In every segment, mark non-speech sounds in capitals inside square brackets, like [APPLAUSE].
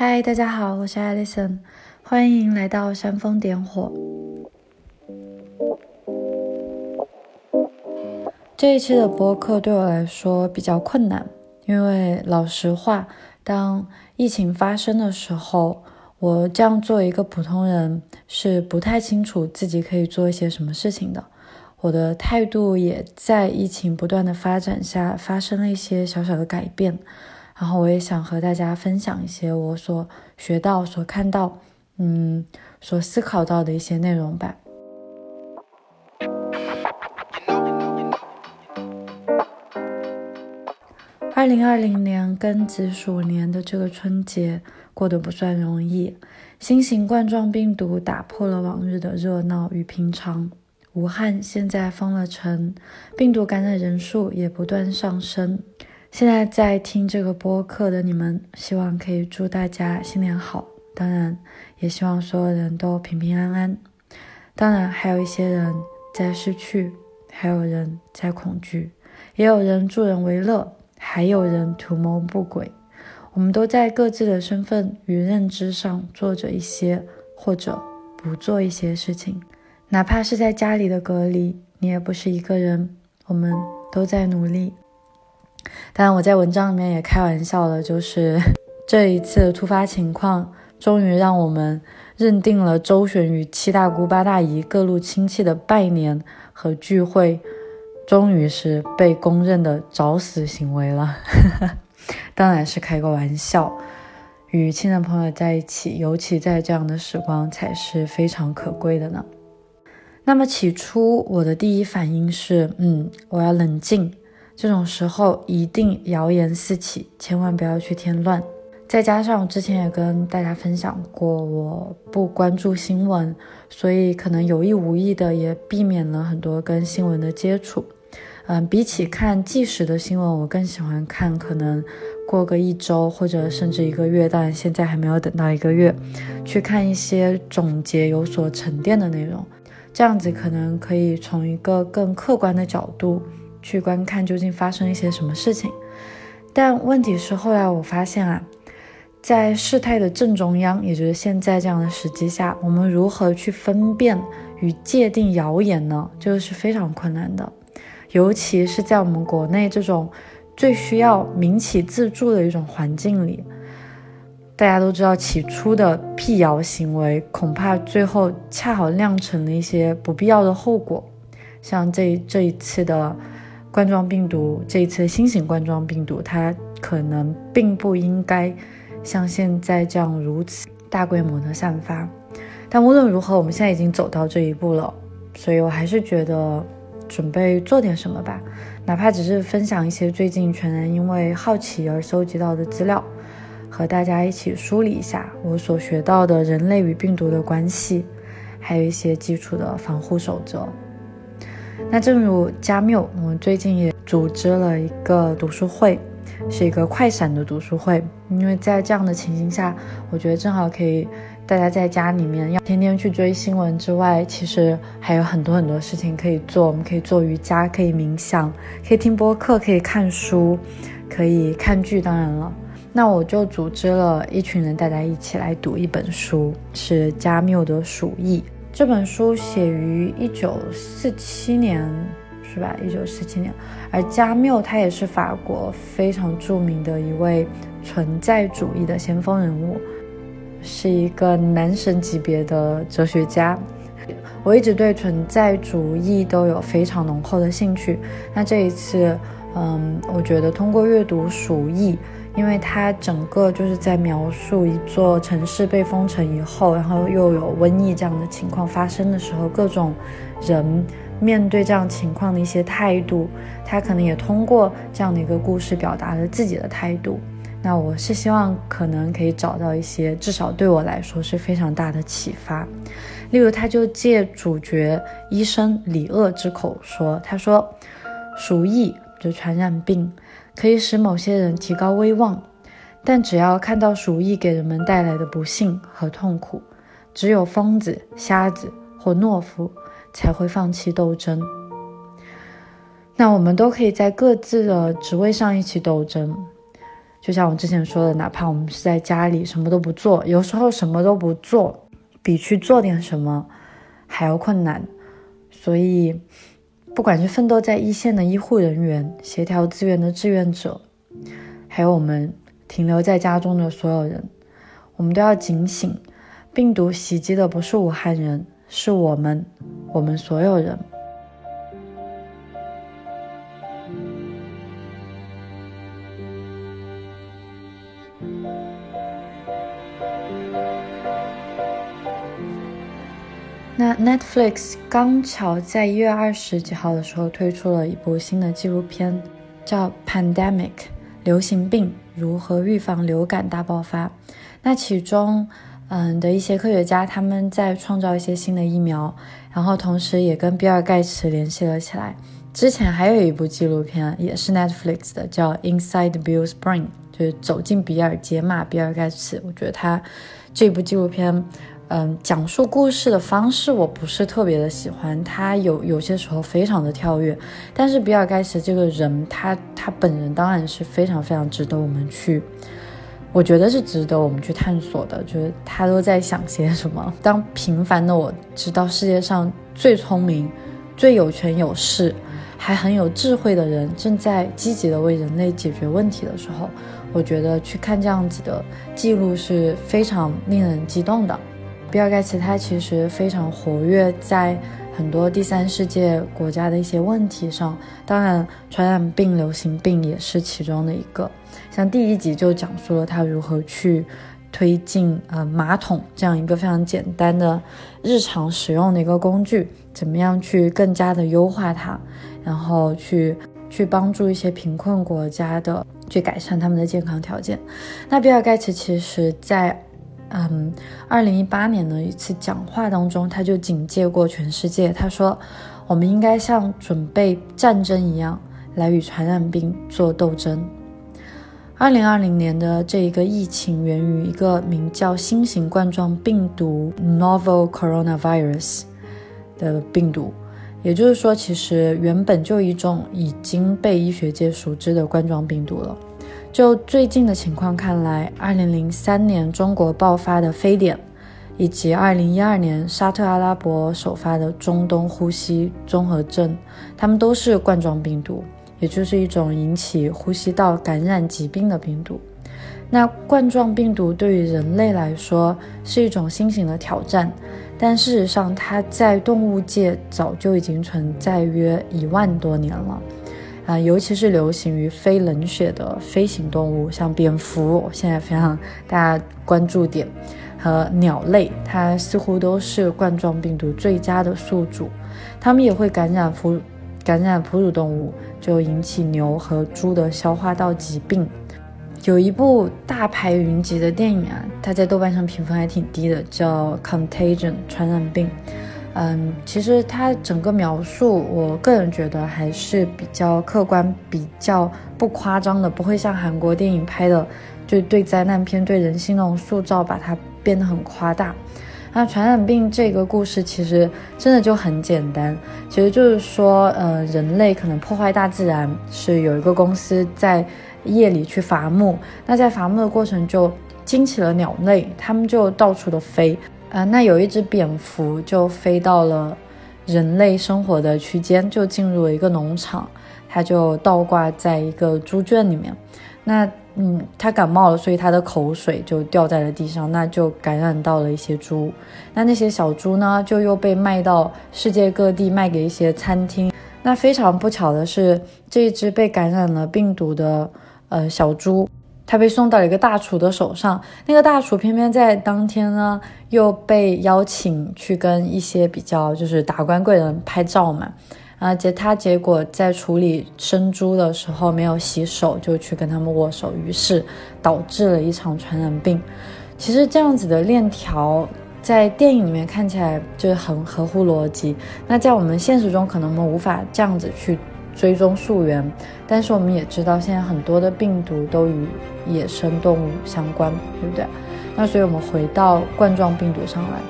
嗨，大家好，我是 Alison，欢迎来到煽风点火。这一期的播客对我来说比较困难，因为老实话，当疫情发生的时候，我这样做一个普通人是不太清楚自己可以做一些什么事情的。我的态度也在疫情不断的发展下发生了一些小小的改变。然后我也想和大家分享一些我所学到、所看到、嗯，所思考到的一些内容吧。二零二零年庚子鼠年的这个春节过得不算容易，新型冠状病毒打破了往日的热闹与平常。武汉现在封了城，病毒感染人数也不断上升。现在在听这个播客的你们，希望可以祝大家新年好。当然，也希望所有人都平平安安。当然，还有一些人在失去，还有人在恐惧，也有人助人为乐，还有人图谋不轨。我们都在各自的身份与认知上做着一些，或者不做一些事情。哪怕是在家里的隔离，你也不是一个人。我们都在努力。当然，我在文章里面也开玩笑了，就是 [LAUGHS] 这一次突发情况，终于让我们认定了周旋于七大姑八大姨各路亲戚的拜年和聚会，终于是被公认的找死行为了。[LAUGHS] 当然是开个玩笑，与亲人朋友在一起，尤其在这样的时光，才是非常可贵的呢。那么起初我的第一反应是，嗯，我要冷静。这种时候一定谣言四起，千万不要去添乱。再加上之前也跟大家分享过，我不关注新闻，所以可能有意无意的也避免了很多跟新闻的接触。嗯，比起看即时的新闻，我更喜欢看可能过个一周或者甚至一个月，但现在还没有等到一个月，去看一些总结有所沉淀的内容，这样子可能可以从一个更客观的角度。去观看究竟发生一些什么事情，但问题是后来我发现啊，在事态的正中央，也就是现在这样的时机下，我们如何去分辨与界定谣言呢？这个是非常困难的，尤其是在我们国内这种最需要民企自助的一种环境里，大家都知道，起初的辟谣行为恐怕最后恰好酿成了一些不必要的后果，像这这一次的。冠状病毒这一次新型冠状病毒，它可能并不应该像现在这样如此大规模的散发。但无论如何，我们现在已经走到这一步了，所以我还是觉得准备做点什么吧，哪怕只是分享一些最近全然因为好奇而搜集到的资料，和大家一起梳理一下我所学到的人类与病毒的关系，还有一些基础的防护守则。那正如加缪，我们最近也组织了一个读书会，是一个快闪的读书会。因为在这样的情形下，我觉得正好可以大家在家里面要天天去追新闻之外，其实还有很多很多事情可以做。我们可以做瑜伽，可以冥想，可以听播客，可以看书，可以看剧。当然了，那我就组织了一群人，大家一起来读一本书，是加缪的《鼠疫》。这本书写于一九四七年，是吧？一九四七年，而加缪他也是法国非常著名的一位存在主义的先锋人物，是一个男神级别的哲学家。我一直对存在主义都有非常浓厚的兴趣。那这一次，嗯，我觉得通过阅读《鼠疫》。因为它整个就是在描述一座城市被封城以后，然后又有瘟疫这样的情况发生的时候，各种人面对这样情况的一些态度。他可能也通过这样的一个故事表达了自己的态度。那我是希望可能可以找到一些，至少对我来说是非常大的启发。例如，他就借主角医生李鄂之口说：“他说，鼠疫就传染病。”可以使某些人提高威望，但只要看到鼠疫给人们带来的不幸和痛苦，只有疯子、瞎子或懦夫才会放弃斗争。那我们都可以在各自的职位上一起斗争，就像我之前说的，哪怕我们是在家里什么都不做，有时候什么都不做，比去做点什么还要困难。所以，不管是奋斗在一线的医护人员、协调资源的志愿者，还有我们停留在家中的所有人，我们都要警醒：病毒袭击的不是武汉人，是我们，我们所有人。那 Netflix 刚巧在一月二十几号的时候推出了一部新的纪录片，叫《Pandemic》，流行病如何预防流感大爆发。那其中，嗯的一些科学家他们在创造一些新的疫苗，然后同时也跟比尔盖茨联系了起来。之前还有一部纪录片也是 Netflix 的，叫《Inside Bill's Brain》，就是走进比尔解码比尔盖茨。我觉得他这部纪录片。嗯，讲述故事的方式我不是特别的喜欢，他有有些时候非常的跳跃。但是比尔盖茨这个人，他他本人当然是非常非常值得我们去，我觉得是值得我们去探索的。就是他都在想些什么？当平凡的我知道世界上最聪明、最有权有势、还很有智慧的人正在积极的为人类解决问题的时候，我觉得去看这样子的记录是非常令人激动的。比尔盖茨他其实非常活跃在很多第三世界国家的一些问题上，当然传染病、流行病也是其中的一个。像第一集就讲述了他如何去推进呃马桶这样一个非常简单的日常使用的一个工具，怎么样去更加的优化它，然后去去帮助一些贫困国家的去改善他们的健康条件。那比尔盖茨其实在。嗯，二零一八年的一次讲话当中，他就警戒过全世界。他说，我们应该像准备战争一样来与传染病做斗争。二零二零年的这一个疫情源于一个名叫新型冠状病毒 （Novel Coronavirus） 的病毒，也就是说，其实原本就一种已经被医学界熟知的冠状病毒了。就最近的情况看来，二零零三年中国爆发的非典，以及二零一二年沙特阿拉伯首发的中东呼吸综合症，它们都是冠状病毒，也就是一种引起呼吸道感染疾病的病毒。那冠状病毒对于人类来说是一种新型的挑战，但事实上它在动物界早就已经存在约一万多年了。啊，尤其是流行于非冷血的飞行动物，像蝙蝠，现在非常大家关注点，和鸟类，它似乎都是冠状病毒最佳的宿主。它们也会感染哺感染哺乳动物，就引起牛和猪的消化道疾病。有一部大牌云集的电影啊，它在豆瓣上评分还挺低的，叫《Contagion》传染病。嗯，其实它整个描述，我个人觉得还是比较客观、比较不夸张的，不会像韩国电影拍的，就对灾难片、对人性那种塑造，把它变得很夸大。那传染病这个故事其实真的就很简单，其实就是说，呃，人类可能破坏大自然，是有一个公司在夜里去伐木，那在伐木的过程就惊起了鸟类，它们就到处的飞。啊，那有一只蝙蝠就飞到了人类生活的区间，就进入了一个农场，它就倒挂在一个猪圈里面。那，嗯，它感冒了，所以它的口水就掉在了地上，那就感染到了一些猪。那那些小猪呢，就又被卖到世界各地，卖给一些餐厅。那非常不巧的是，这一只被感染了病毒的呃小猪。他被送到了一个大厨的手上，那个大厨偏偏在当天呢又被邀请去跟一些比较就是达官贵人拍照嘛，啊结他结果在处理生猪的时候没有洗手就去跟他们握手，于是导致了一场传染病。其实这样子的链条在电影里面看起来就是很合乎逻辑，那在我们现实中可能我们无法这样子去。追踪溯源，但是我们也知道，现在很多的病毒都与野生动物相关，对不对？那所以我们回到冠状病毒上来，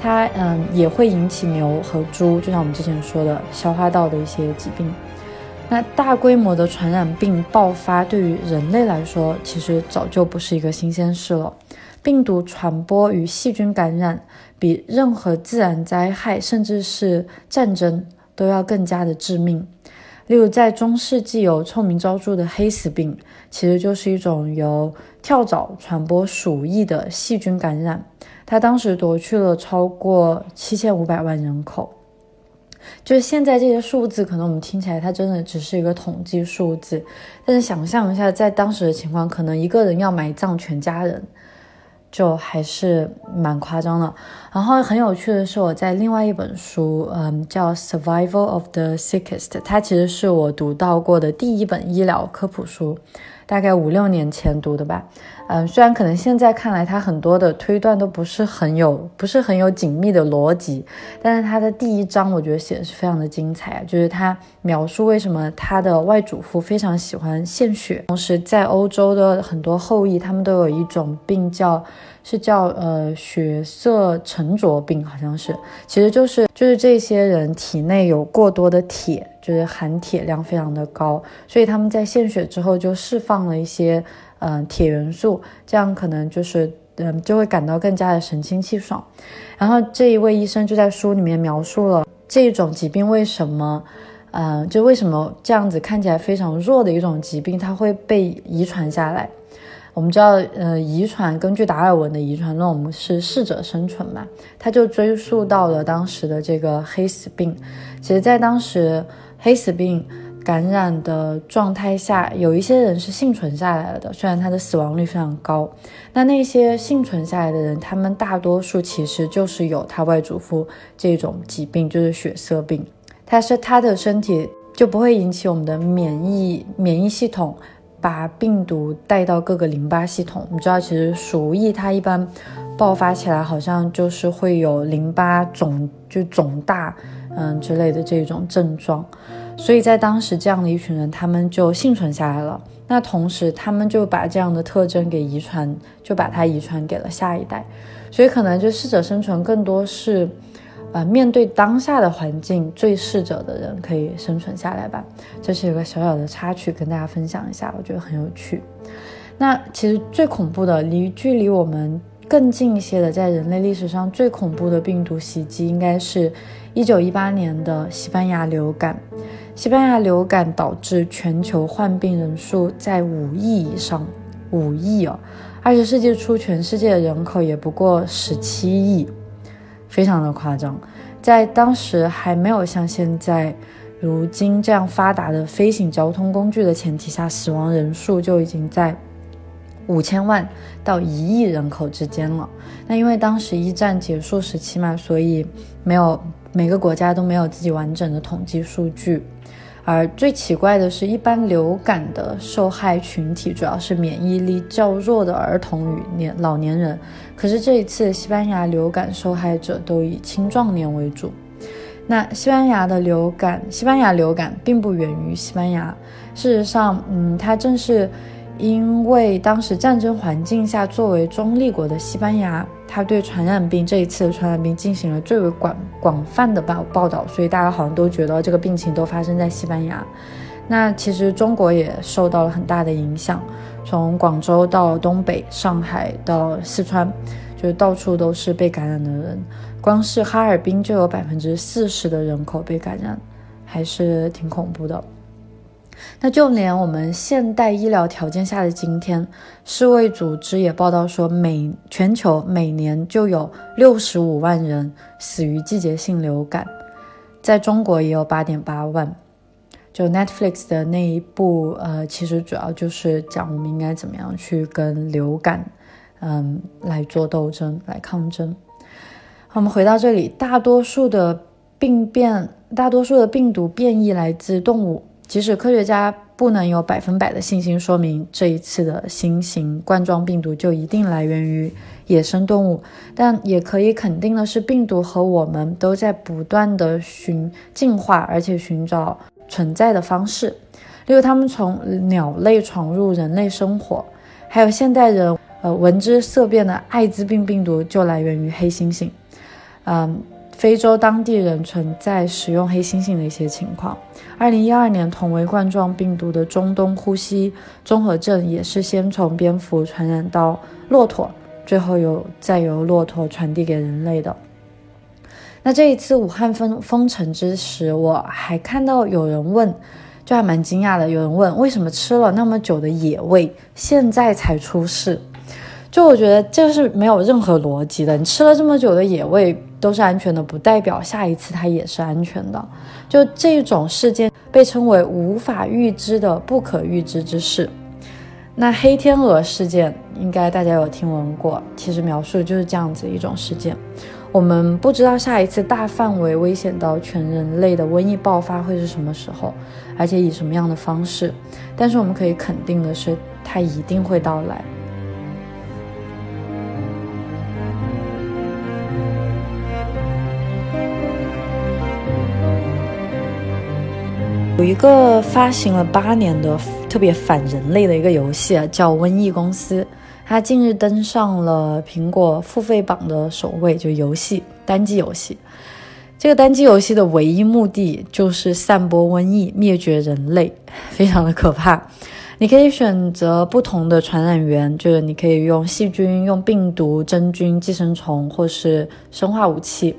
它嗯也会引起牛和猪，就像我们之前说的消化道的一些疾病。那大规模的传染病爆发对于人类来说，其实早就不是一个新鲜事了。病毒传播与细菌感染，比任何自然灾害，甚至是战争都要更加的致命。例如，在中世纪有臭名昭著的黑死病，其实就是一种由跳蚤传播鼠疫的细菌感染，它当时夺去了超过七千五百万人口。就是现在这些数字，可能我们听起来它真的只是一个统计数字，但是想象一下，在当时的情况，可能一个人要埋葬全家人。就还是蛮夸张的。然后很有趣的是，我在另外一本书，嗯，叫《Survival of the Sickest》，它其实是我读到过的第一本医疗科普书，大概五六年前读的吧。嗯，虽然可能现在看来，它很多的推断都不是很有，不是很有紧密的逻辑，但是它的第一章我觉得写的是非常的精彩，就是它描述为什么他的外祖父非常喜欢献血，同时在欧洲的很多后裔，他们都有一种病叫，是叫呃血色沉着病，好像是，其实就是就是这些人体内有过多的铁，就是含铁量非常的高，所以他们在献血之后就释放了一些。嗯，铁元素，这样可能就是，嗯，就会感到更加的神清气爽。然后这一位医生就在书里面描述了这种疾病为什么，嗯，就为什么这样子看起来非常弱的一种疾病，它会被遗传下来。我们知道，呃，遗传根据达尔文的遗传论，我们是适者生存嘛，他就追溯到了当时的这个黑死病。其实，在当时黑死病。感染的状态下，有一些人是幸存下来了的，虽然他的死亡率非常高。那那些幸存下来的人，他们大多数其实就是有他外祖父这种疾病，就是血色病。他是他的身体就不会引起我们的免疫免疫系统把病毒带到各个淋巴系统。你知道，其实鼠疫它一般爆发起来，好像就是会有淋巴肿就肿大，嗯之类的这种症状。所以在当时，这样的一群人，他们就幸存下来了。那同时，他们就把这样的特征给遗传，就把它遗传给了下一代。所以，可能就适者生存更多是，呃，面对当下的环境最适者的人可以生存下来吧。这是一个小小的插曲，跟大家分享一下，我觉得很有趣。那其实最恐怖的，离距离我们更近一些的，在人类历史上最恐怖的病毒袭击，应该是一九一八年的西班牙流感。西班牙流感导致全球患病人数在五亿以上，五亿哦！二十世纪初，全世界的人口也不过十七亿，非常的夸张。在当时还没有像现在如今这样发达的飞行交通工具的前提下，死亡人数就已经在五千万到一亿人口之间了。那因为当时一战结束时期嘛，所以没有每个国家都没有自己完整的统计数据。而最奇怪的是，一般流感的受害群体主要是免疫力较弱的儿童与年老年人。可是这一次，西班牙流感受害者都以青壮年为主。那西班牙的流感，西班牙流感并不源于西班牙。事实上，嗯，它正是。因为当时战争环境下，作为中立国的西班牙，他对传染病这一次的传染病进行了最为广广泛的报报道，所以大家好像都觉得这个病情都发生在西班牙。那其实中国也受到了很大的影响，从广州到东北、上海到四川，就到处都是被感染的人。光是哈尔滨就有百分之四十的人口被感染，还是挺恐怖的。那就连我们现代医疗条件下的今天，世卫组织也报道说，每全球每年就有六十五万人死于季节性流感，在中国也有八点八万。就 Netflix 的那一部，呃，其实主要就是讲我们应该怎么样去跟流感，嗯，来做斗争，来抗争。我们回到这里，大多数的病变，大多数的病毒变异来自动物。即使科学家不能有百分百的信心说明这一次的新型冠状病毒就一定来源于野生动物，但也可以肯定的是，病毒和我们都在不断的寻进化，而且寻找存在的方式。例如，他们从鸟类闯入人类生活，还有现代人呃闻之色变的艾滋病病毒就来源于黑猩猩。嗯。非洲当地人存在使用黑猩猩的一些情况。二零一二年，同为冠状病毒的中东呼吸综合症也是先从蝙蝠传染到骆驼，最后由再由骆驼传递给人类的。那这一次武汉封封城之时，我还看到有人问，就还蛮惊讶的。有人问，为什么吃了那么久的野味，现在才出事？就我觉得这是没有任何逻辑的。你吃了这么久的野味都是安全的，不代表下一次它也是安全的。就这种事件被称为无法预知的不可预知之事。那黑天鹅事件应该大家有听闻过，其实描述就是这样子一种事件。我们不知道下一次大范围危险到全人类的瘟疫爆发会是什么时候，而且以什么样的方式。但是我们可以肯定的是，它一定会到来。有一个发行了八年的特别反人类的一个游戏啊，叫《瘟疫公司》。它近日登上了苹果付费榜的首位，就游戏单机游戏。这个单机游戏的唯一目的就是散播瘟疫，灭绝人类，[LAUGHS] 非常的可怕。你可以选择不同的传染源，就是你可以用细菌、用病毒、真菌、寄生虫，或是生化武器。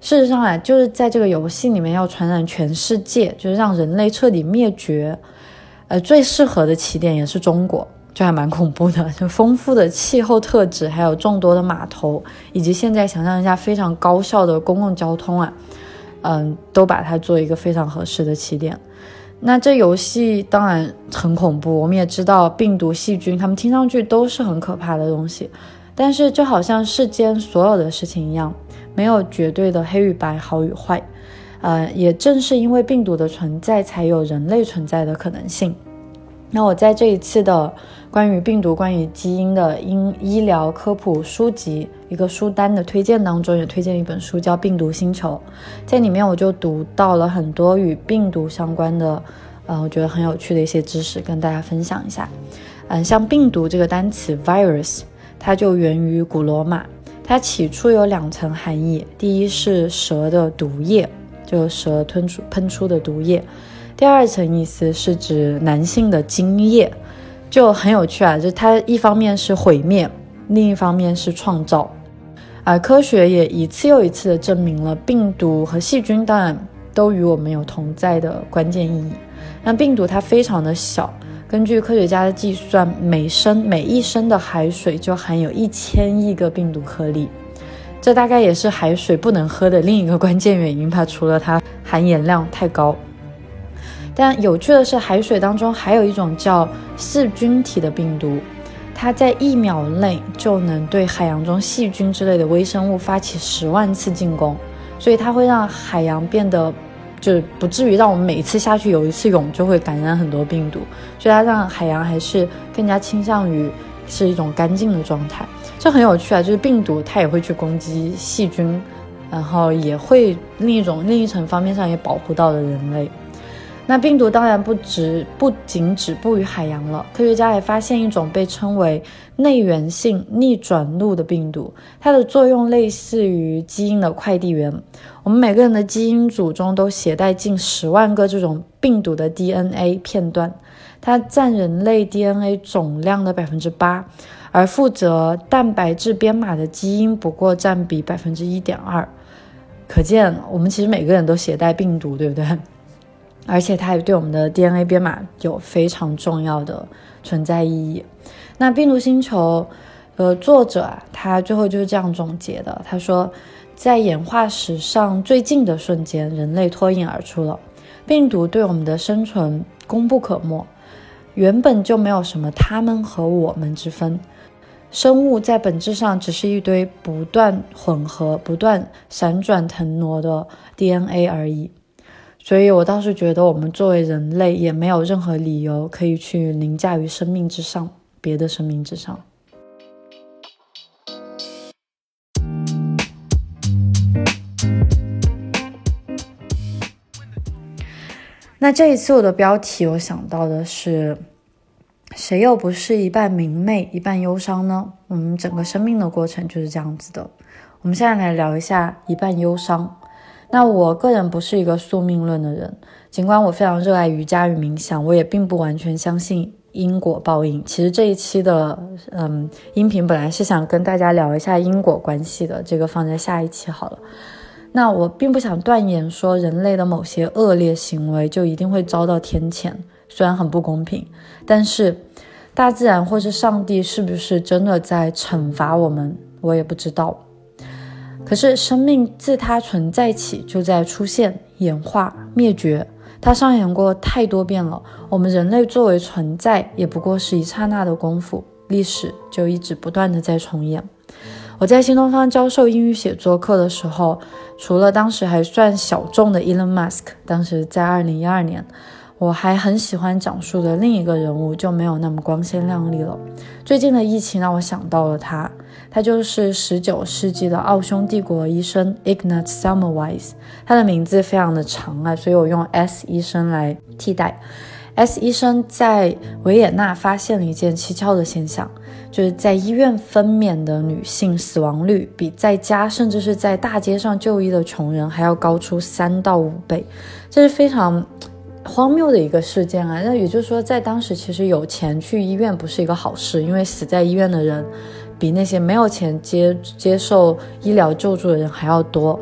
事实上啊，就是在这个游戏里面要传染全世界，就是让人类彻底灭绝。呃，最适合的起点也是中国。就还蛮恐怖的，就丰富的气候特质，还有众多的码头，以及现在想象一下非常高效的公共交通啊，嗯，都把它做一个非常合适的起点。那这游戏当然很恐怖，我们也知道病毒、细菌，它们听上去都是很可怕的东西，但是就好像世间所有的事情一样，没有绝对的黑与白、好与坏。呃，也正是因为病毒的存在，才有人类存在的可能性。那我在这一次的关于病毒、关于基因的医医疗科普书籍一个书单的推荐当中，也推荐一本书叫《病毒星球》，在里面我就读到了很多与病毒相关的，呃，我觉得很有趣的一些知识，跟大家分享一下。嗯，像病毒这个单词 virus，它就源于古罗马，它起初有两层含义，第一是蛇的毒液，就蛇吞出喷出的毒液。第二层意思是指男性的精液，就很有趣啊！就它一方面是毁灭，另一方面是创造，而科学也一次又一次的证明了病毒和细菌当然都与我们有同在的关键意义。那病毒它非常的小，根据科学家的计算，每升每一升的海水就含有一千亿个病毒颗粒，这大概也是海水不能喝的另一个关键原因吧，除了它含盐量太高。但有趣的是，海水当中还有一种叫噬菌体的病毒，它在一秒内就能对海洋中细菌之类的微生物发起十万次进攻，所以它会让海洋变得，就是不至于让我们每一次下去游一次泳就会感染很多病毒，所以它让海洋还是更加倾向于是一种干净的状态。这很有趣啊，就是病毒它也会去攻击细菌，然后也会另一种另一层方面上也保护到了人类。那病毒当然不止不仅止步于海洋了，科学家还发现一种被称为内源性逆转录的病毒，它的作用类似于基因的快递员。我们每个人的基因组中都携带近十万个这种病毒的 DNA 片段，它占人类 DNA 总量的百分之八，而负责蛋白质编码的基因不过占比百分之一点二。可见，我们其实每个人都携带病毒，对不对？而且它也对我们的 DNA 编码有非常重要的存在意义。那《病毒星球》的作者啊，他最后就是这样总结的：他说，在演化史上最近的瞬间，人类脱颖而出了。病毒对我们的生存功不可没，原本就没有什么他们和我们之分。生物在本质上只是一堆不断混合、不断闪转腾挪的 DNA 而已。所以，我倒是觉得，我们作为人类，也没有任何理由可以去凌驾于生命之上，别的生命之上。那这一次我的标题，我想到的是，谁又不是一半明媚，一半忧伤呢？我们整个生命的过程就是这样子的。我们现在来聊一下一半忧伤。那我个人不是一个宿命论的人，尽管我非常热爱瑜伽与冥想，我也并不完全相信因果报应。其实这一期的嗯音频本来是想跟大家聊一下因果关系的，这个放在下一期好了。那我并不想断言说人类的某些恶劣行为就一定会遭到天谴，虽然很不公平，但是大自然或是上帝是不是真的在惩罚我们，我也不知道。可是，生命自它存在起就在出现、演化、灭绝，它上演过太多遍了。我们人类作为存在，也不过是一刹那的功夫，历史就一直不断的在重演。我在新东方教授英语写作课的时候，除了当时还算小众的 Elon Musk，当时在二零一二年。我还很喜欢讲述的另一个人物就没有那么光鲜亮丽了。最近的疫情让我想到了他，他就是十九世纪的奥匈帝国医生 Ignaz Semmelweis。他的名字非常的长啊，所以我用 S 医生来替代。S 医生在维也纳发现了一件蹊跷的现象，就是在医院分娩的女性死亡率比在家甚至是在大街上就医的穷人还要高出三到五倍，这是非常。荒谬的一个事件啊！那也就是说，在当时其实有钱去医院不是一个好事，因为死在医院的人比那些没有钱接接受医疗救助的人还要多。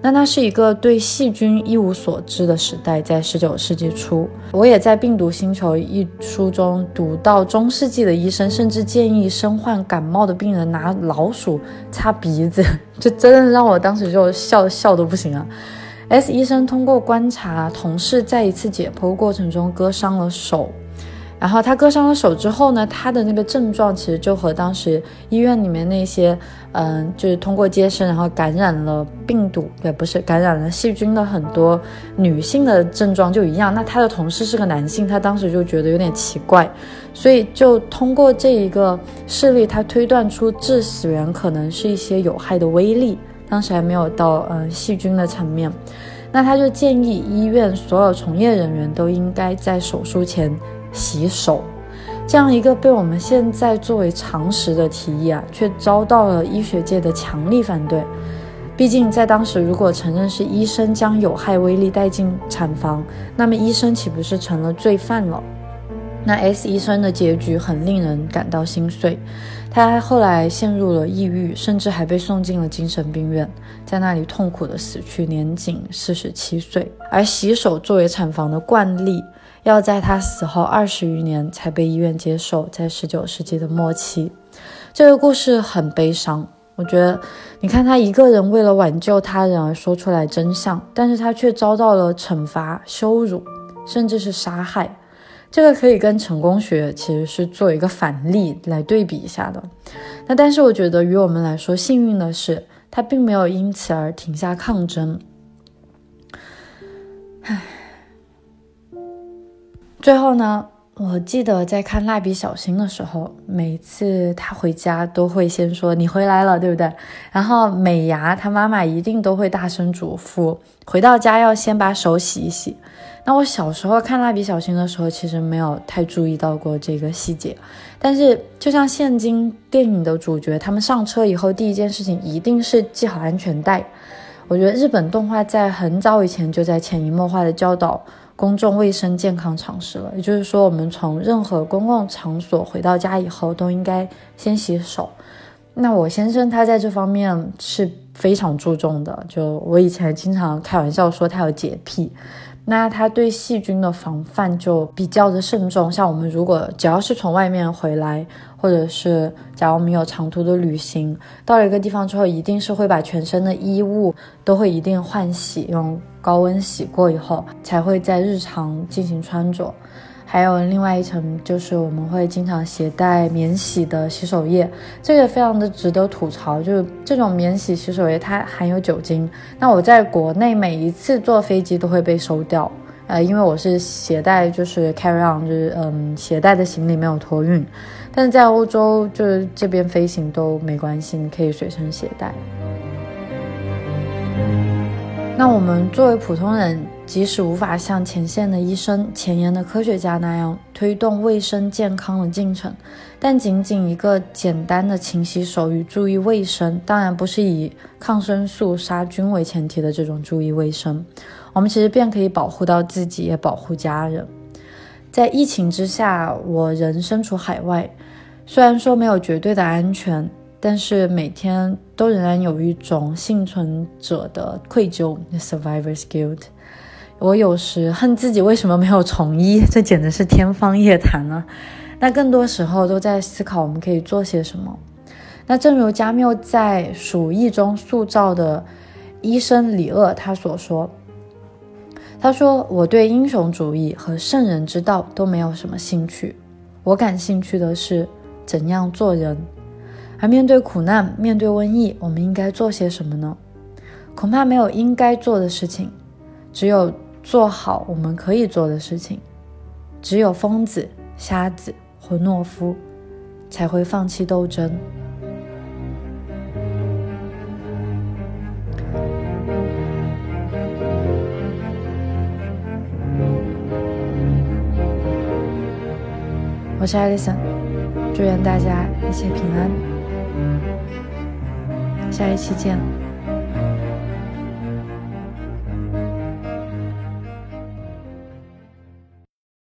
那那是一个对细菌一无所知的时代，在十九世纪初，我也在《病毒星球》一书中读到，中世纪的医生甚至建议身患感冒的病人拿老鼠擦鼻子，这真的让我当时就笑笑的不行啊！S 医生通过观察同事在一次解剖过程中割伤了手，然后他割伤了手之后呢，他的那个症状其实就和当时医院里面那些，嗯，就是通过接生然后感染了病毒，也不是感染了细菌的很多女性的症状就一样。那他的同事是个男性，他当时就觉得有点奇怪，所以就通过这一个事例，他推断出致死源可能是一些有害的微粒。当时还没有到嗯细菌的层面，那他就建议医院所有从业人员都应该在手术前洗手。这样一个被我们现在作为常识的提议啊，却遭到了医学界的强力反对。毕竟在当时，如果承认是医生将有害微粒带进产房，那么医生岂不是成了罪犯了？那 S 医生的结局很令人感到心碎。他后来陷入了抑郁，甚至还被送进了精神病院，在那里痛苦的死去，年仅四十七岁。而洗手作为产房的惯例，要在他死后二十余年才被医院接受。在十九世纪的末期，这个故事很悲伤。我觉得，你看他一个人为了挽救他人而说出来真相，但是他却遭到了惩罚、羞辱，甚至是杀害。这个可以跟成功学其实是做一个反例来对比一下的。那但是我觉得，于我们来说，幸运的是，他并没有因此而停下抗争。唉，最后呢，我记得在看蜡笔小新的时候，每次他回家都会先说“你回来了”，对不对？然后美伢他妈妈一定都会大声嘱咐，回到家要先把手洗一洗。那我小时候看蜡笔小新的时候，其实没有太注意到过这个细节。但是，就像现今电影的主角，他们上车以后第一件事情一定是系好安全带。我觉得日本动画在很早以前就在潜移默化的教导公众卫生健康常识了。也就是说，我们从任何公共场所回到家以后，都应该先洗手。那我先生他在这方面是非常注重的。就我以前经常开玩笑说他有洁癖。那他对细菌的防范就比较的慎重，像我们如果只要是从外面回来，或者是假如我们有长途的旅行，到了一个地方之后，一定是会把全身的衣物都会一定换洗，用高温洗过以后，才会在日常进行穿着。还有另外一层，就是我们会经常携带免洗的洗手液，这个非常的值得吐槽。就是这种免洗洗手液，它含有酒精。那我在国内每一次坐飞机都会被收掉，呃，因为我是携带就是 carry on，就是嗯，携带的行李没有托运。但是在欧洲，就是这边飞行都没关系，你可以随身携带。那我们作为普通人。即使无法像前线的医生、前沿的科学家那样推动卫生健康的进程，但仅仅一个简单的勤洗手与注意卫生，当然不是以抗生素杀菌为前提的这种注意卫生，我们其实便可以保护到自己，也保护家人。在疫情之下，我人身处海外，虽然说没有绝对的安全，但是每天都仍然有一种幸存者的愧疚 （survivor's guilt）。我有时恨自己为什么没有从医，[LAUGHS] 这简直是天方夜谭啊！那更多时候都在思考我们可以做些什么。那正如加缪在《鼠疫》中塑造的医生李厄他所说：“他说我对英雄主义和圣人之道都没有什么兴趣，我感兴趣的是怎样做人。而面对苦难，面对瘟疫，我们应该做些什么呢？恐怕没有应该做的事情，只有……”做好我们可以做的事情，只有疯子、瞎子或懦夫才会放弃斗争。我是艾丽森，祝愿大家一切平安，下一期见。